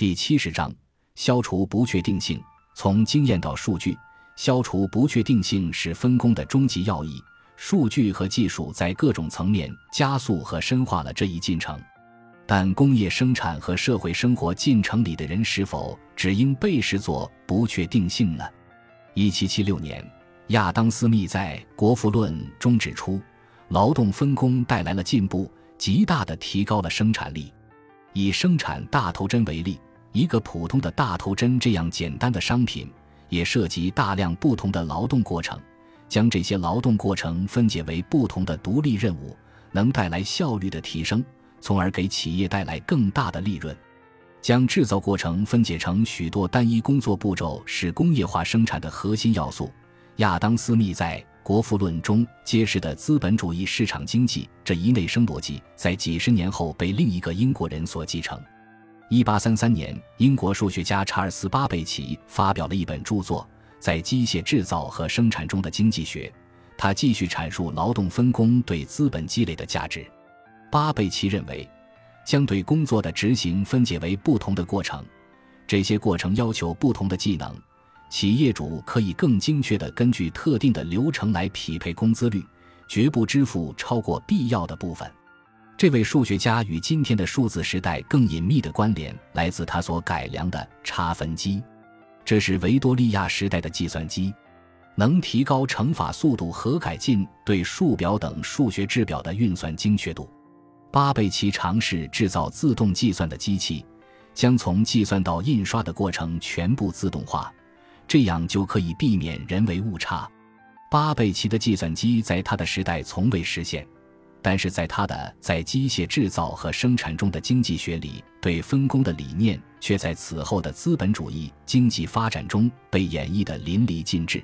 第七十章：消除不确定性。从经验到数据，消除不确定性是分工的终极要义。数据和技术在各种层面加速和深化了这一进程。但工业生产和社会生活进程里的人是否只应被视作不确定性呢？一七七六年，亚当·斯密在《国富论》中指出，劳动分工带来了进步，极大地提高了生产力。以生产大头针为例。一个普通的大头针这样简单的商品，也涉及大量不同的劳动过程。将这些劳动过程分解为不同的独立任务，能带来效率的提升，从而给企业带来更大的利润。将制造过程分解成许多单一工作步骤，是工业化生产的核心要素。亚当·斯密在《国富论》中揭示的资本主义市场经济这一内生逻辑，在几十年后被另一个英国人所继承。一八三三年，英国数学家查尔斯·巴贝奇发表了一本著作，在机械制造和生产中的经济学。他继续阐述劳动分工对资本积累的价值。巴贝奇认为，将对工作的执行分解为不同的过程，这些过程要求不同的技能，企业主可以更精确地根据特定的流程来匹配工资率，绝不支付超过必要的部分。这位数学家与今天的数字时代更隐秘的关联来自他所改良的差分机，这是维多利亚时代的计算机，能提高乘法速度和改进对数表等数学制表的运算精确度。巴贝奇尝试制造自动计算的机器，将从计算到印刷的过程全部自动化，这样就可以避免人为误差。巴贝奇的计算机在他的时代从未实现。但是在他的在机械制造和生产中的经济学里，对分工的理念却在此后的资本主义经济发展中被演绎得淋漓尽致。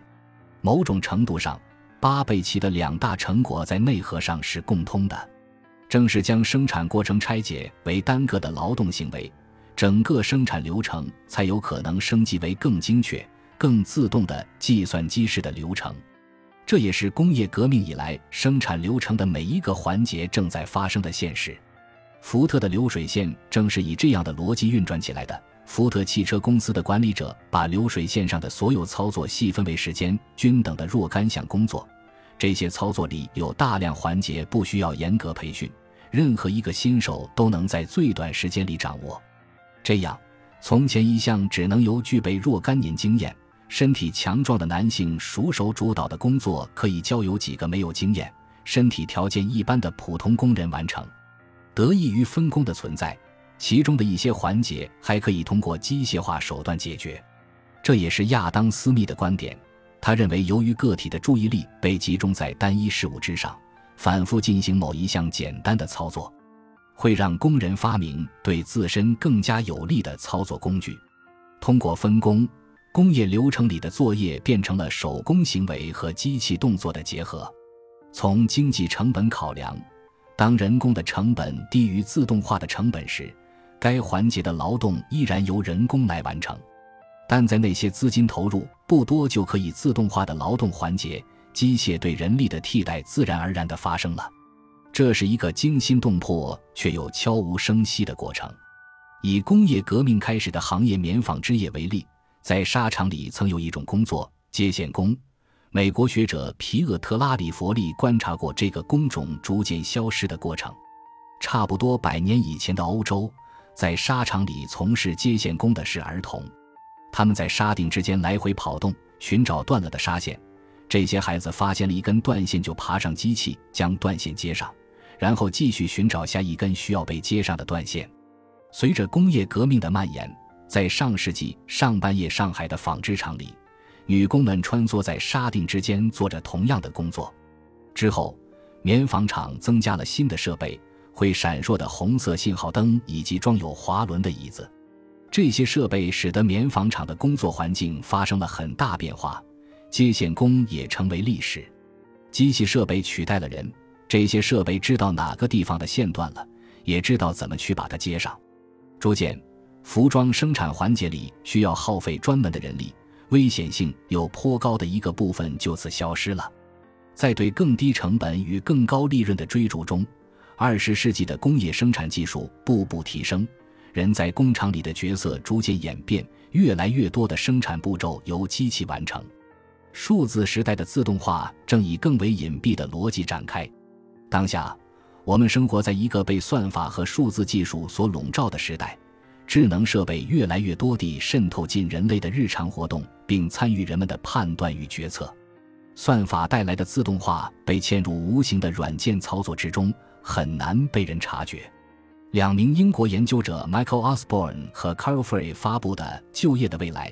某种程度上，巴贝奇的两大成果在内核上是共通的。正是将生产过程拆解为单个的劳动行为，整个生产流程才有可能升级为更精确、更自动的计算机式的流程。这也是工业革命以来生产流程的每一个环节正在发生的现实。福特的流水线正是以这样的逻辑运转起来的。福特汽车公司的管理者把流水线上的所有操作细分为时间均等的若干项工作，这些操作里有大量环节不需要严格培训，任何一个新手都能在最短时间里掌握。这样，从前一项只能由具备若干年经验。身体强壮的男性熟手主导的工作，可以交由几个没有经验、身体条件一般的普通工人完成。得益于分工的存在，其中的一些环节还可以通过机械化手段解决。这也是亚当·斯密的观点。他认为，由于个体的注意力被集中在单一事物之上，反复进行某一项简单的操作，会让工人发明对自身更加有利的操作工具。通过分工。工业流程里的作业变成了手工行为和机器动作的结合。从经济成本考量，当人工的成本低于自动化的成本时，该环节的劳动依然由人工来完成。但在那些资金投入不多就可以自动化的劳动环节，机械对人力的替代自然而然地发生了。这是一个惊心动魄却又悄无声息的过程。以工业革命开始的行业棉纺织业为例。在纱厂里曾有一种工作——接线工。美国学者皮厄特拉里佛利观察过这个工种逐渐消失的过程。差不多百年以前的欧洲，在纱厂里从事接线工的是儿童，他们在纱锭之间来回跑动，寻找断了的纱线。这些孩子发现了一根断线，就爬上机器将断线接上，然后继续寻找下一根需要被接上的断线。随着工业革命的蔓延。在上世纪上半叶，上海的纺织厂里，女工们穿梭在纱锭之间，做着同样的工作。之后，棉纺厂增加了新的设备，会闪烁的红色信号灯以及装有滑轮的椅子。这些设备使得棉纺厂的工作环境发生了很大变化，接线工也成为历史。机器设备取代了人，这些设备知道哪个地方的线断了，也知道怎么去把它接上。逐渐。服装生产环节里需要耗费专门的人力，危险性有颇高的一个部分就此消失了。在对更低成本与更高利润的追逐中，二十世纪的工业生产技术步步提升，人在工厂里的角色逐渐演变，越来越多的生产步骤由机器完成。数字时代的自动化正以更为隐蔽的逻辑展开。当下，我们生活在一个被算法和数字技术所笼罩的时代，智能设备越来越多地渗透进人类的日常活动，并参与人们的判断与决策。算法带来的自动化被嵌入无形的软件操作之中，很难被人察觉。两名英国研究者 Michael Osborne 和 Carl Frey 发布的《就业的未来：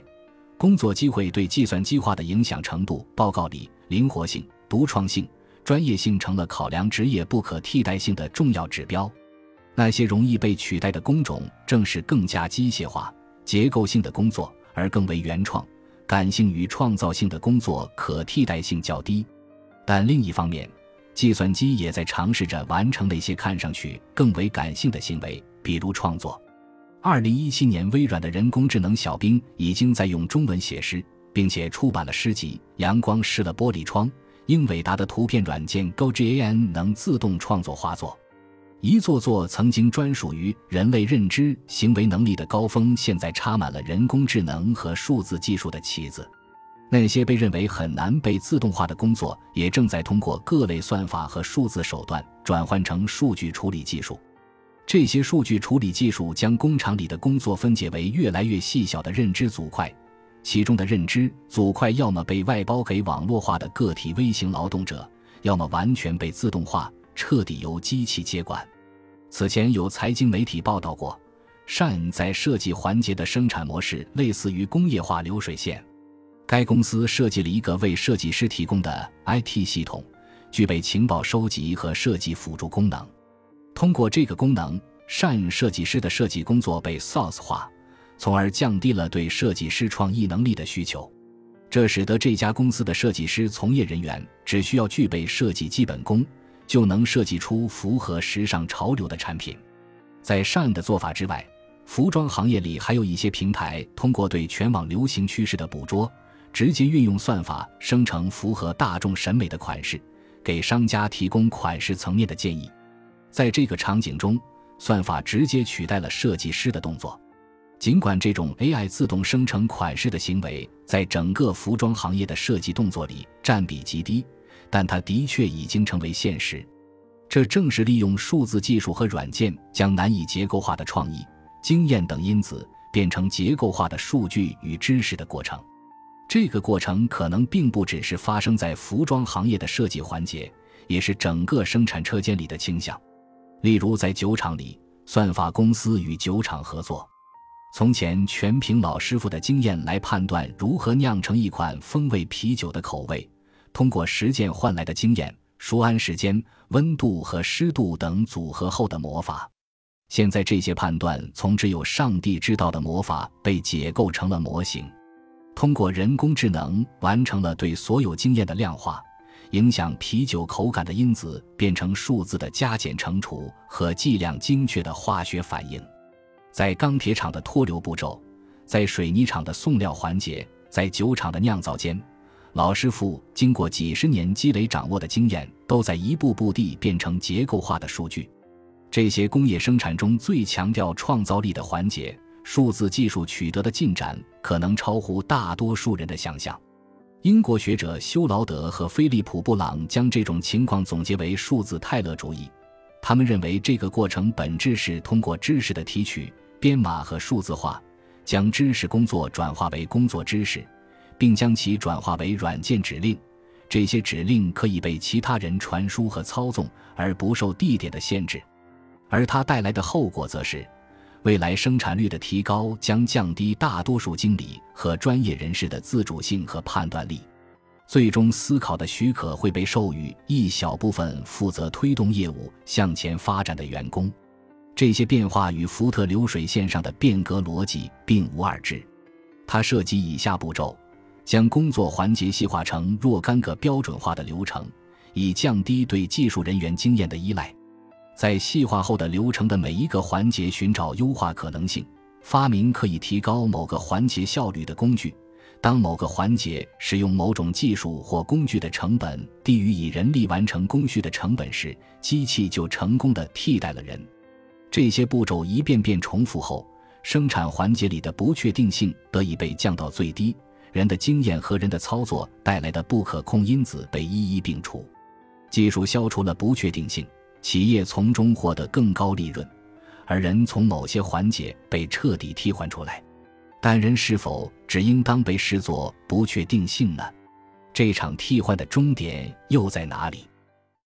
工作机会对计算机化的影响程度》报告里，灵活性、独创性、专业性成了考量职业不可替代性的重要指标。那些容易被取代的工种，正是更加机械化、结构性的工作，而更为原创。感性与创造性的工作可替代性较低，但另一方面，计算机也在尝试着完成那些看上去更为感性的行为，比如创作。二零一七年，微软的人工智能小兵已经在用中文写诗，并且出版了诗集《阳光湿了玻璃窗》。英伟达的图片软件 GoGAN 能自动创作画作。一座座曾经专属于人类认知行为能力的高峰，现在插满了人工智能和数字技术的旗子。那些被认为很难被自动化的工作，也正在通过各类算法和数字手段转换成数据处理技术。这些数据处理技术将工厂里的工作分解为越来越细小的认知组块，其中的认知组块要么被外包给网络化的个体微型劳动者，要么完全被自动化，彻底由机器接管。此前有财经媒体报道过，善在设计环节的生产模式类似于工业化流水线。该公司设计了一个为设计师提供的 IT 系统，具备情报收集和设计辅助功能。通过这个功能，善设计师的设计工作被 SaaS 化，从而降低了对设计师创意能力的需求。这使得这家公司的设计师从业人员只需要具备设计基本功。就能设计出符合时尚潮流的产品。在善的做法之外，服装行业里还有一些平台通过对全网流行趋势的捕捉，直接运用算法生成符合大众审美的款式，给商家提供款式层面的建议。在这个场景中，算法直接取代了设计师的动作。尽管这种 AI 自动生成款式的行为在整个服装行业的设计动作里占比极低。但它的确已经成为现实，这正是利用数字技术和软件将难以结构化的创意、经验等因子变成结构化的数据与知识的过程。这个过程可能并不只是发生在服装行业的设计环节，也是整个生产车间里的倾向。例如，在酒厂里，算法公司与酒厂合作，从前全凭老师傅的经验来判断如何酿成一款风味啤酒的口味。通过实践换来的经验，熟安时间、温度和湿度等组合后的魔法。现在这些判断从只有上帝知道的魔法被解构成了模型，通过人工智能完成了对所有经验的量化，影响啤酒口感的因子变成数字的加减乘除和计量精确的化学反应。在钢铁厂的脱硫步骤，在水泥厂的送料环节，在酒厂的酿造间。老师傅经过几十年积累掌握的经验，都在一步步地变成结构化的数据。这些工业生产中最强调创造力的环节，数字技术取得的进展可能超乎大多数人的想象。英国学者休劳德和菲利普·布朗将这种情况总结为数字泰勒主义。他们认为，这个过程本质是通过知识的提取、编码和数字化，将知识工作转化为工作知识。并将其转化为软件指令，这些指令可以被其他人传输和操纵，而不受地点的限制。而它带来的后果则是，未来生产率的提高将降低大多数经理和专业人士的自主性和判断力。最终思考的许可会被授予一小部分负责推动业务向前发展的员工。这些变化与福特流水线上的变革逻辑并无二致。它涉及以下步骤。将工作环节细化成若干个标准化的流程，以降低对技术人员经验的依赖。在细化后的流程的每一个环节寻找优化可能性，发明可以提高某个环节效率的工具。当某个环节使用某种技术或工具的成本低于以人力完成工序的成本时，机器就成功的替代了人。这些步骤一遍遍重复后，生产环节里的不确定性得以被降到最低，人的经验和人的操作带来的不可控因子被一一摒除。技术消除了不确定性，企业从中获得更高利润，而人从某些环节被彻底替换出来。但人是否只应当被视作不确定性呢？这场替换的终点又在哪里？